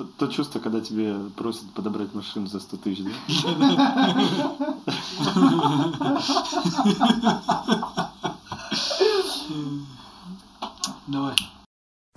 То, то чувство, когда тебе просят подобрать машину за 100 тысяч, да? Давай.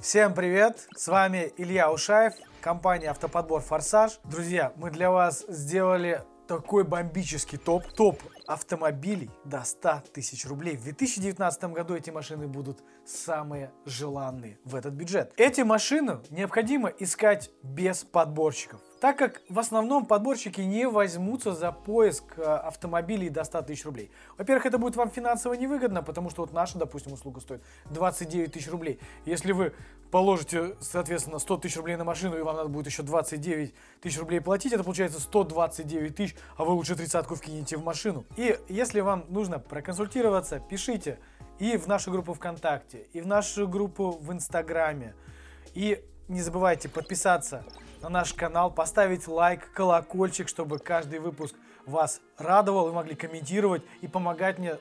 Всем привет! С вами Илья Ушаев, компания Автоподбор Форсаж. Друзья, мы для вас сделали такой бомбический топ. Топ автомобилей до 100 тысяч рублей. В 2019 году эти машины будут самые желанные в этот бюджет. Эти машины необходимо искать без подборщиков так как в основном подборщики не возьмутся за поиск э, автомобилей до 100 тысяч рублей. Во-первых, это будет вам финансово невыгодно, потому что вот наша, допустим, услуга стоит 29 тысяч рублей. Если вы положите, соответственно, 100 тысяч рублей на машину, и вам надо будет еще 29 тысяч рублей платить, это получается 129 тысяч, а вы лучше тридцатку вкинете в машину. И если вам нужно проконсультироваться, пишите и в нашу группу ВКонтакте, и в нашу группу в Инстаграме, и не забывайте подписаться на наш канал, поставить лайк, колокольчик, чтобы каждый выпуск вас радовал, вы могли комментировать и помогать мне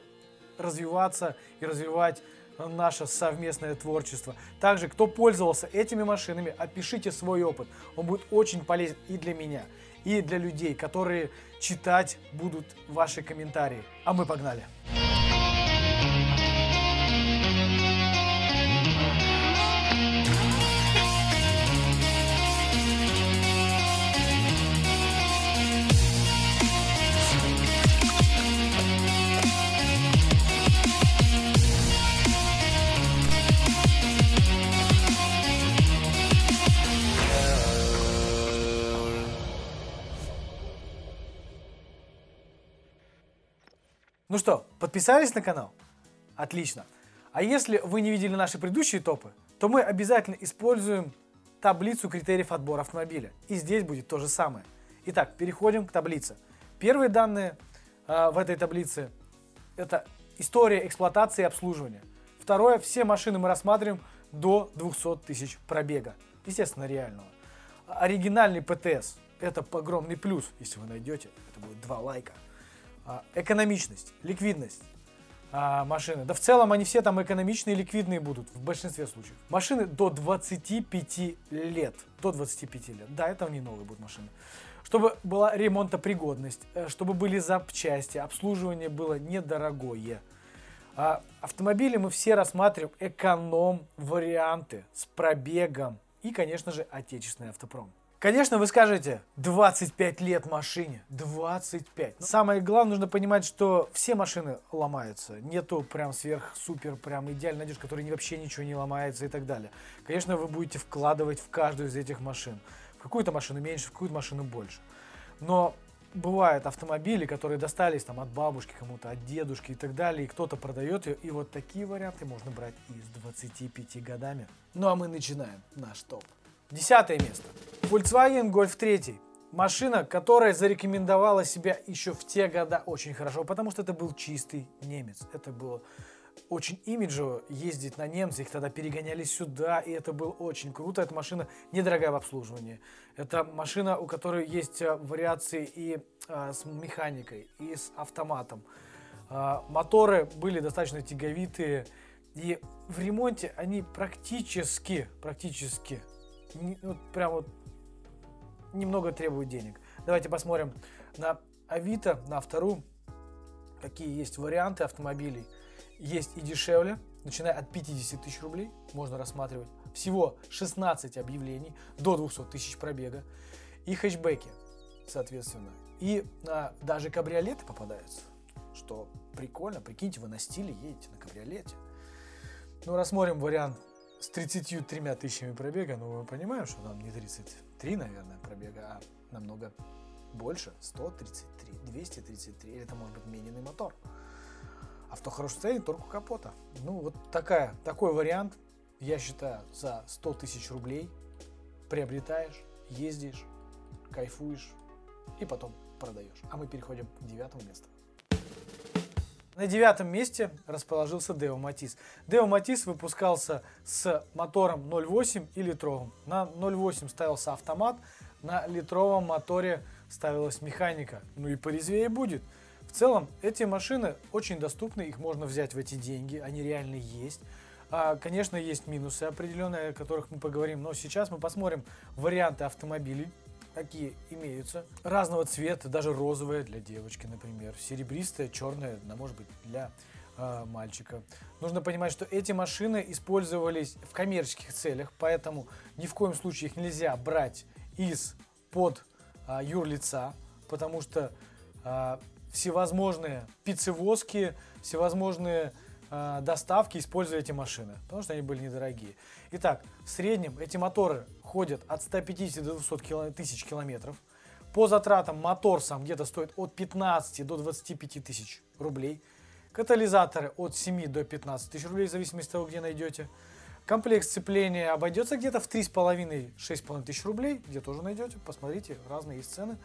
развиваться и развивать наше совместное творчество. Также, кто пользовался этими машинами, опишите свой опыт. Он будет очень полезен и для меня, и для людей, которые читать будут ваши комментарии. А мы погнали! Ну что, подписались на канал? Отлично. А если вы не видели наши предыдущие топы, то мы обязательно используем таблицу критериев отбора автомобиля. И здесь будет то же самое. Итак, переходим к таблице. Первые данные э, в этой таблице это история эксплуатации и обслуживания. Второе, все машины мы рассматриваем до 200 тысяч пробега. Естественно, реального. Оригинальный ПТС – это огромный плюс, если вы найдете. Это будет два лайка. А, экономичность, ликвидность а, машины. Да в целом они все там экономичные и ликвидные будут в большинстве случаев. Машины до 25 лет. До 25 лет. Да, это не новые будут машины. Чтобы была ремонтопригодность, э, чтобы были запчасти, обслуживание было недорогое. А автомобили мы все рассматриваем эконом-варианты с пробегом и, конечно же, отечественный автопром. Конечно, вы скажете, 25 лет машине, 25. Но самое главное, нужно понимать, что все машины ломаются. Нету прям сверх-супер, прям идеальной надежды, которой вообще ничего не ломается и так далее. Конечно, вы будете вкладывать в каждую из этих машин. В какую-то машину меньше, в какую-то машину больше. Но бывают автомобили, которые достались там от бабушки кому-то, от дедушки и так далее, и кто-то продает ее, и вот такие варианты можно брать и с 25 годами. Ну а мы начинаем наш топ. Десятое место. Volkswagen Golf 3. Машина, которая зарекомендовала себя еще в те года очень хорошо, потому что это был чистый немец. Это было очень имиджево ездить на немца, их тогда перегоняли сюда, и это было очень круто. Эта машина недорогая в обслуживании. Это машина, у которой есть а, вариации и а, с механикой, и с автоматом. А, моторы были достаточно тяговитые, и в ремонте они практически, практически ну, прям вот немного требует денег. Давайте посмотрим на Авито, на вторую, какие есть варианты автомобилей. Есть и дешевле, начиная от 50 тысяч рублей, можно рассматривать. Всего 16 объявлений, до 200 тысяч пробега. И хэтчбеки, соответственно. И а, даже кабриолеты попадаются, что прикольно. Прикиньте, вы на стиле едете на кабриолете. Ну, рассмотрим вариант с 33 тысячами пробега, но мы понимаем, что там не 33, наверное, пробега, а намного больше, 133, 233, или это может быть мененный мотор. Авто хорошее состоянии, только капота. Ну, вот такая, такой вариант, я считаю, за 100 тысяч рублей приобретаешь, ездишь, кайфуешь и потом продаешь. А мы переходим к девятому месту. На девятом месте расположился Део Матис. Део Матис выпускался с мотором 0.8 и литровым. На 0.8 ставился автомат, на литровом моторе ставилась механика. Ну и порезвее будет. В целом, эти машины очень доступны, их можно взять в эти деньги, они реально есть. А, конечно, есть минусы определенные, о которых мы поговорим, но сейчас мы посмотрим варианты автомобилей, какие имеются. Разного цвета, даже розовая для девочки, например, серебристая, черная, она может быть для э, мальчика. Нужно понимать, что эти машины использовались в коммерческих целях, поэтому ни в коем случае их нельзя брать из под э, юрлица, потому что э, всевозможные пиццевозки, всевозможные э, доставки используя эти машины, потому что они были недорогие. Итак, в среднем эти моторы ходят от 150 до 200 тысяч километров. По затратам мотор сам где-то стоит от 15 до 25 тысяч рублей. Катализаторы от 7 до 15 тысяч рублей, в зависимости от того, где найдете. Комплект сцепления обойдется где-то в 3,5-6,5 тысяч рублей, где тоже найдете. Посмотрите, разные есть цены.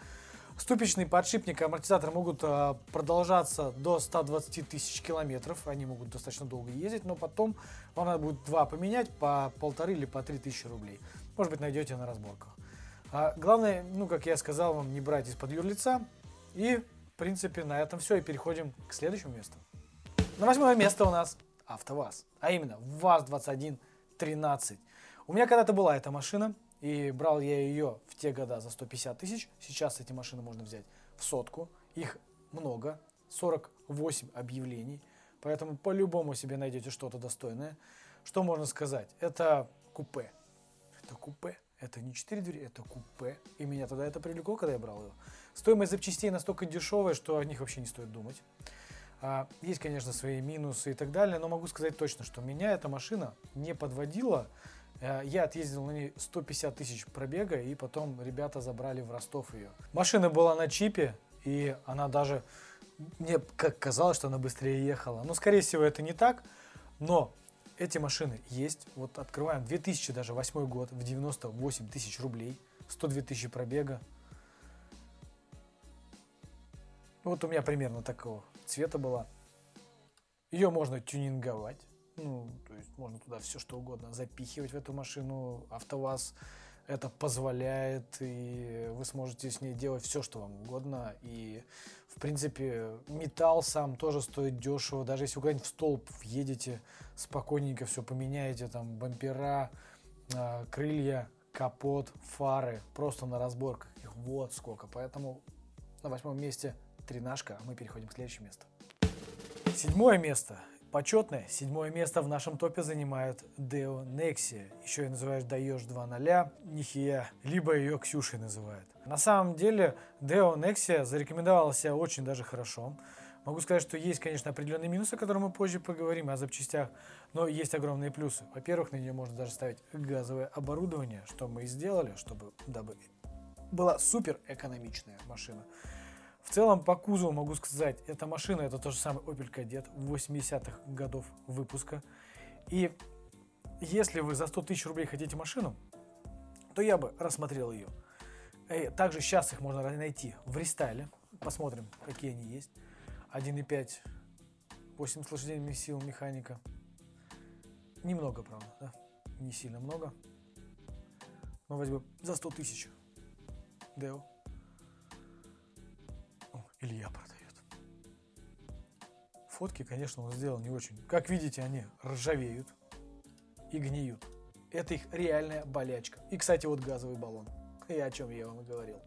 Ступичный подшипник и амортизатор могут а, продолжаться до 120 тысяч километров. Они могут достаточно долго ездить, но потом вам надо будет два поменять по полторы или по три тысячи рублей. Может быть, найдете на разборках. А главное, ну, как я сказал вам, не брать из-под юрлица. И, в принципе, на этом все. И переходим к следующему месту. На восьмое место у нас АвтоВАЗ, а именно ВАЗ-2113. У меня когда-то была эта машина, и брал я ее в те года за 150 тысяч. Сейчас эти машины можно взять в сотку. Их много, 48 объявлений. Поэтому по-любому себе найдете что-то достойное. Что можно сказать? Это купе. Это купе. Это не 4 двери, это купе. И меня тогда это привлекло, когда я брал его. Стоимость запчастей настолько дешевая, что о них вообще не стоит думать. А, есть, конечно, свои минусы и так далее, но могу сказать точно, что меня эта машина не подводила я отъездил на ней 150 тысяч пробега, и потом ребята забрали в Ростов ее. Машина была на чипе, и она даже, мне как казалось, что она быстрее ехала. Но, скорее всего, это не так, но эти машины есть. Вот открываем 2000 даже 8 год в 98 тысяч рублей, 102 тысячи пробега. Вот у меня примерно такого цвета была. Ее можно тюнинговать. Ну, то есть можно туда все что угодно запихивать в эту машину. АвтоВАЗ это позволяет, и вы сможете с ней делать все, что вам угодно. И, в принципе, металл сам тоже стоит дешево. Даже если вы куда-нибудь в столб въедете, спокойненько все поменяете, там, бампера, э, крылья, капот, фары, просто на разборках. Их вот сколько. Поэтому на восьмом месте тринашка, а мы переходим к следующему месту. Седьмое место Почетное седьмое место в нашем топе занимает Deo Nexia. Еще ее называют Даешь 2.0, Нихия, либо ее Ксюшей называют. На самом деле Deo Nexia зарекомендовала себя очень даже хорошо. Могу сказать, что есть, конечно, определенные минусы, о которых мы позже поговорим, о запчастях, но есть огромные плюсы. Во-первых, на нее можно даже ставить газовое оборудование, что мы и сделали, чтобы дабы была супер экономичная машина. В целом, по кузову могу сказать, эта машина это тот же самый Opel Kadett 80-х годов выпуска. И если вы за 100 тысяч рублей хотите машину, то я бы рассмотрел ее. И также сейчас их можно найти в рестайле. Посмотрим, какие они есть. 1.5, 80 лошадиных сил механика. Немного, правда, да? Не сильно много. Но возьмем за 100 тысяч. Део. Илья продает. Фотки, конечно, он сделал не очень. Как видите, они ржавеют и гниют. Это их реальная болячка. И, кстати, вот газовый баллон. И о чем я вам и говорил.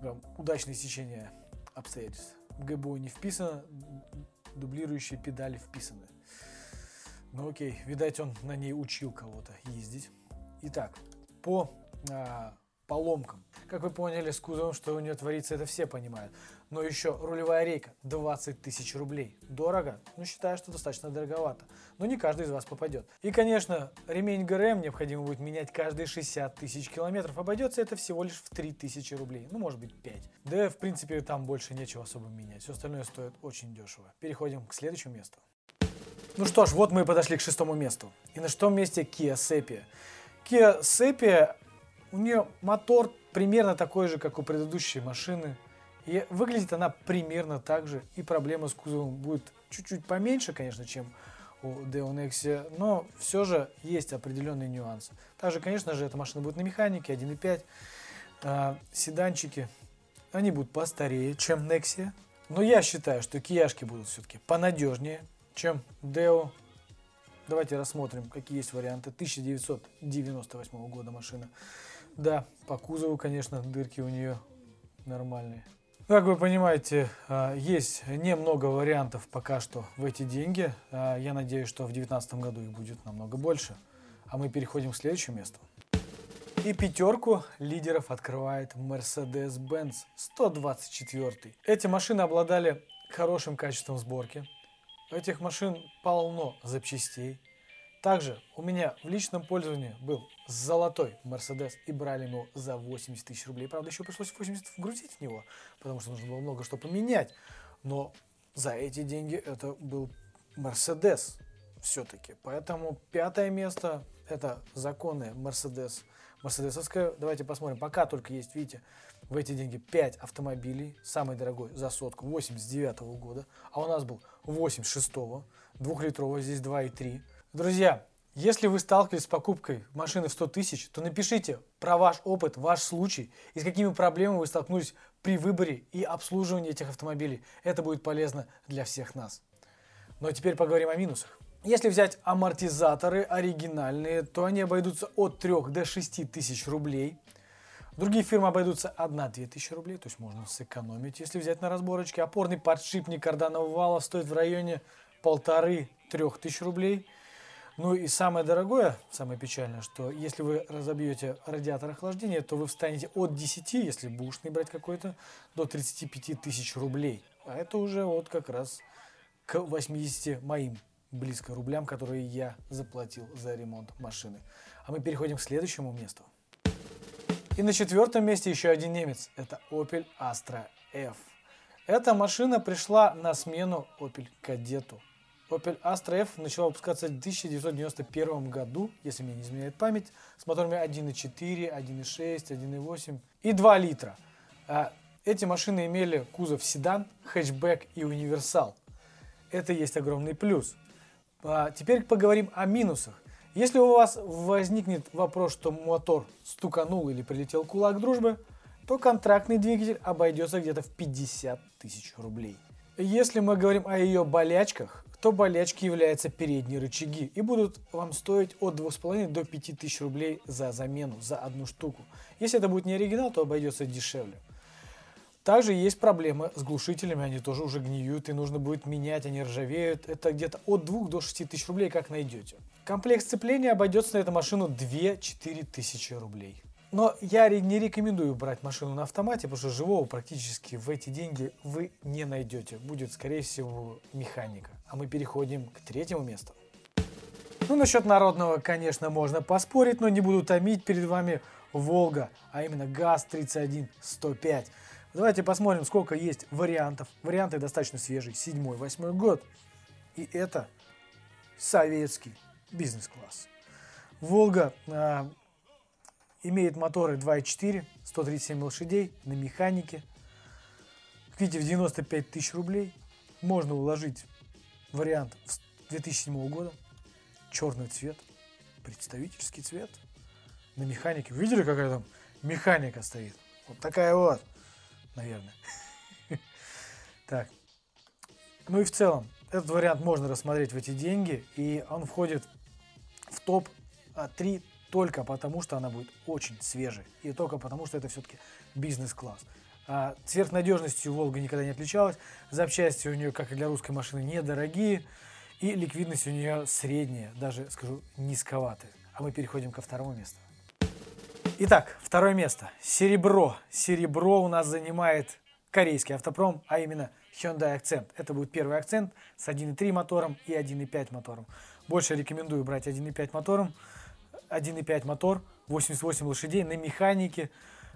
Прям удачное сечение обстоятельств. В ГБО не вписано, дублирующие педали вписаны. Ну окей, видать, он на ней учил кого-то ездить. Итак, по а, поломкам. Как вы поняли, с кузовом, что у нее творится, это все понимают. Но еще рулевая рейка 20 тысяч рублей. Дорого? Ну, считаю, что достаточно дороговато. Но не каждый из вас попадет. И, конечно, ремень ГРМ необходимо будет менять каждые 60 тысяч километров. Обойдется это всего лишь в 3 тысячи рублей. Ну, может быть, 5. Да, в принципе, там больше нечего особо менять. Все остальное стоит очень дешево. Переходим к следующему месту. Ну что ж, вот мы и подошли к шестому месту. И на шестом месте Kia Sepia. Kia Sepia у нее мотор примерно такой же, как у предыдущей машины. И выглядит она примерно так же. И проблема с кузовом будет чуть-чуть поменьше, конечно, чем у Deo Nexia, но все же есть определенные нюансы. Также, конечно же, эта машина будет на механике 1.5. А, седанчики, они будут постарее, чем Nexia. Но я считаю, что кияшки будут все-таки понадежнее, чем Deo Давайте рассмотрим, какие есть варианты. 1998 года машина. Да, по кузову, конечно, дырки у нее нормальные. Как вы понимаете, а, есть немного вариантов пока что в эти деньги. А, я надеюсь, что в 2019 году их будет намного больше. А мы переходим к следующему месту. И пятерку лидеров открывает Mercedes-Benz 124. Эти машины обладали хорошим качеством сборки. У этих машин полно запчастей. Также у меня в личном пользовании был золотой Мерседес и брали его за 80 тысяч рублей. Правда, еще пришлось 80 вгрузить в него, потому что нужно было много что поменять. Но за эти деньги это был Мерседес все-таки. Поэтому пятое место это законный Мерседес. Мерседесовская, давайте посмотрим, пока только есть, видите, в эти деньги 5 автомобилей, самый дорогой за сотку, 89 -го года, а у нас был 86 -го, двухлитровый, здесь 2,3. Друзья, если вы сталкивались с покупкой машины в 100 тысяч, то напишите про ваш опыт, ваш случай и с какими проблемами вы столкнулись при выборе и обслуживании этих автомобилей. Это будет полезно для всех нас. Ну а теперь поговорим о минусах. Если взять амортизаторы оригинальные, то они обойдутся от 3 до 6 тысяч рублей. Другие фирмы обойдутся 1-2 тысячи рублей, то есть можно сэкономить, если взять на разборочке. Опорный подшипник карданного вала стоит в районе полторы-трех тысяч рублей – ну и самое дорогое, самое печальное, что если вы разобьете радиатор охлаждения, то вы встанете от 10, если бушный брать какой-то, до 35 тысяч рублей. А это уже вот как раз к 80 моим близко рублям, которые я заплатил за ремонт машины. А мы переходим к следующему месту. И на четвертом месте еще один немец. Это Opel Astra F. Эта машина пришла на смену Opel Kadett. Opel Astra F начала выпускаться в 1991 году, если мне не изменяет память, с моторами 1.4, 1.6, 1.8 и 2 литра. А, эти машины имели кузов седан, хэтчбэк и универсал. Это есть огромный плюс. А, теперь поговорим о минусах. Если у вас возникнет вопрос, что мотор стуканул или прилетел кулак дружбы, то контрактный двигатель обойдется где-то в 50 тысяч рублей. Если мы говорим о ее болячках, то болячки являются передние рычаги и будут вам стоить от 2,5 до 5 тысяч рублей за замену, за одну штуку. Если это будет не оригинал, то обойдется дешевле. Также есть проблемы с глушителями, они тоже уже гниют, и нужно будет менять, они ржавеют. Это где-то от 2 до 6 тысяч рублей, как найдете. Комплект сцепления обойдется на эту машину 2-4 тысячи рублей. Но я не рекомендую брать машину на автомате, потому что живого практически в эти деньги вы не найдете. Будет, скорее всего, механика. А мы переходим к третьему месту. Ну, насчет народного, конечно, можно поспорить, но не буду томить перед вами Волга, а именно ГАЗ-31-105. Давайте посмотрим, сколько есть вариантов. Варианты достаточно свежие, 7-8 год. И это советский бизнес-класс. Волга а, Имеет моторы 2.4, 137 лошадей на механике. Видите, в 95 тысяч рублей можно уложить вариант 2007 года. Черный цвет, представительский цвет. На механике. Видели, какая там механика стоит? Вот такая вот, наверное. Так. Ну и в целом, этот вариант можно рассмотреть в эти деньги, и он входит в топ-3 только потому, что она будет очень свежей. И только потому, что это все-таки бизнес-класс. А сверхнадежностью Волга никогда не отличалась. Запчасти у нее, как и для русской машины, недорогие. И ликвидность у нее средняя, даже, скажу, низковатая. А мы переходим ко второму месту. Итак, второе место. Серебро. Серебро у нас занимает корейский автопром, а именно Hyundai Accent. Это будет первый акцент с 1.3 мотором и 1.5 мотором. Больше рекомендую брать 1.5 мотором. 1.5 мотор, 88 лошадей на механике,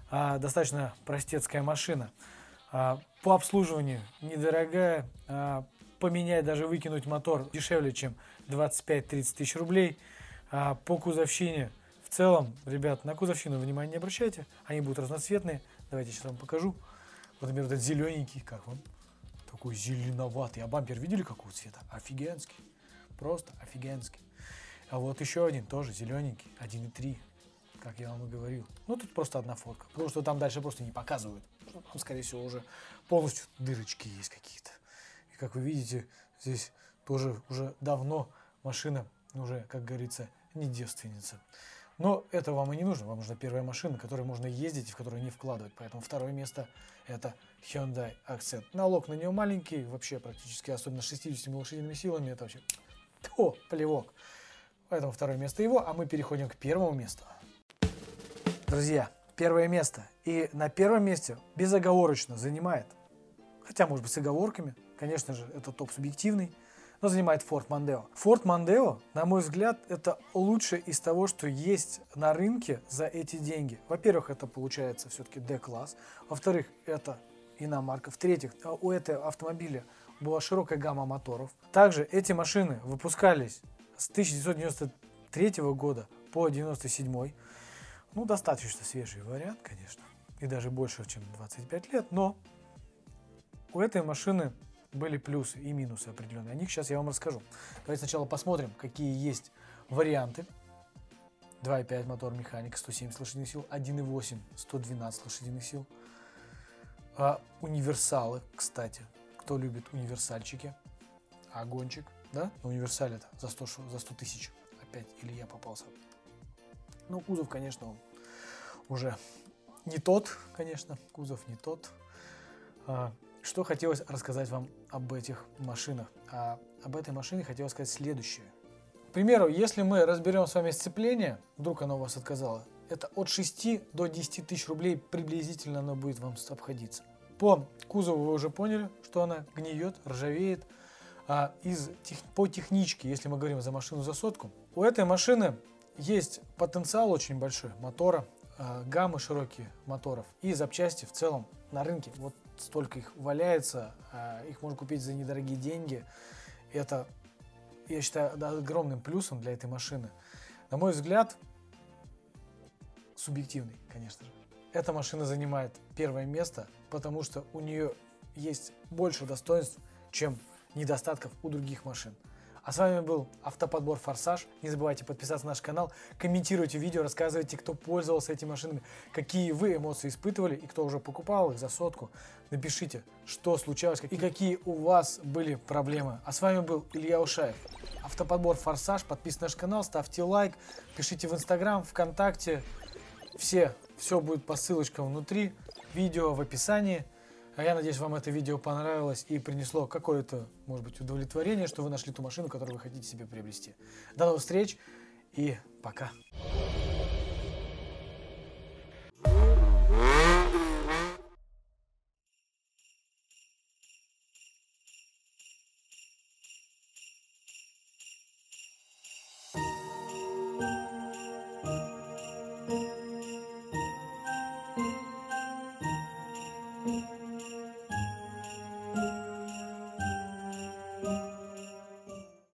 а, достаточно простецкая машина. А, по обслуживанию недорогая, а, поменять, даже выкинуть мотор дешевле, чем 25-30 тысяч рублей. А, по кузовщине в целом, ребят, на кузовщину внимания не обращайте, они будут разноцветные. Давайте сейчас вам покажу. Вот, например, этот зелененький, как вам? Такой зеленоватый. А бампер видели какого цвета? Офигенский. Просто офигенский. А вот еще один тоже зелененький, 1.3, как я вам и говорил. Ну, тут просто одна фотка, потому что там дальше просто не показывают. Там, скорее всего, уже полностью дырочки есть какие-то. И как вы видите, здесь тоже уже давно машина уже, как говорится, не девственница. Но это вам и не нужно. Вам нужна первая машина, которой можно ездить и в которую не вкладывать. Поэтому второе место это Hyundai Accent. Налог на нее маленький, вообще практически, особенно с 60 лошадиными силами, это вообще то, плевок. Поэтому второе место его, а мы переходим к первому месту. Друзья, первое место. И на первом месте безоговорочно занимает, хотя может быть с оговорками, конечно же, это топ субъективный, но занимает Ford Mondeo. Ford Mondeo, на мой взгляд, это лучшее из того, что есть на рынке за эти деньги. Во-первых, это получается все-таки D-класс. Во-вторых, это иномарка. В-третьих, у этого автомобиля была широкая гамма моторов. Также эти машины выпускались с 1993 года по 1997. Ну, достаточно свежий вариант, конечно. И даже больше, чем 25 лет. Но у этой машины были плюсы и минусы определенные. О них сейчас я вам расскажу. Давайте сначала посмотрим, какие есть варианты. 2.5 мотор механика, 170 лошадиных сил, 1.8, 112 лошадиных сил. А, универсалы, кстати, кто любит универсальчики, огончик, да? На универсале за 100, за 100 тысяч. Опять, или я попался. Ну, кузов, конечно, он уже не тот, конечно, кузов не тот. А, что хотелось рассказать вам об этих машинах? А об этой машине хотелось сказать следующее. К примеру, если мы разберем с вами сцепление, вдруг оно у вас отказало, это от 6 до 10 тысяч рублей приблизительно оно будет вам обходиться. По кузову вы уже поняли, что она гниет, ржавеет. А из, по техничке, если мы говорим за машину за сотку, у этой машины есть потенциал очень большой мотора, а, гаммы широкие моторов и запчасти в целом на рынке. Вот столько их валяется, а, их можно купить за недорогие деньги. Это, я считаю, огромным плюсом для этой машины. На мой взгляд, субъективный, конечно же. Эта машина занимает первое место, потому что у нее есть больше достоинств, чем недостатков у других машин. А с вами был Автоподбор Форсаж. Не забывайте подписаться на наш канал, комментируйте видео, рассказывайте, кто пользовался этими машинами, какие вы эмоции испытывали и кто уже покупал их за сотку. Напишите, что случалось и какие у вас были проблемы. А с вами был Илья Ушаев. Автоподбор Форсаж. Подписывайтесь на наш канал, ставьте лайк, пишите в Инстаграм, ВКонтакте. Все, все будет по ссылочкам внутри, видео в описании. А я надеюсь, вам это видео понравилось и принесло какое-то, может быть, удовлетворение, что вы нашли ту машину, которую вы хотите себе приобрести. До новых встреч и пока.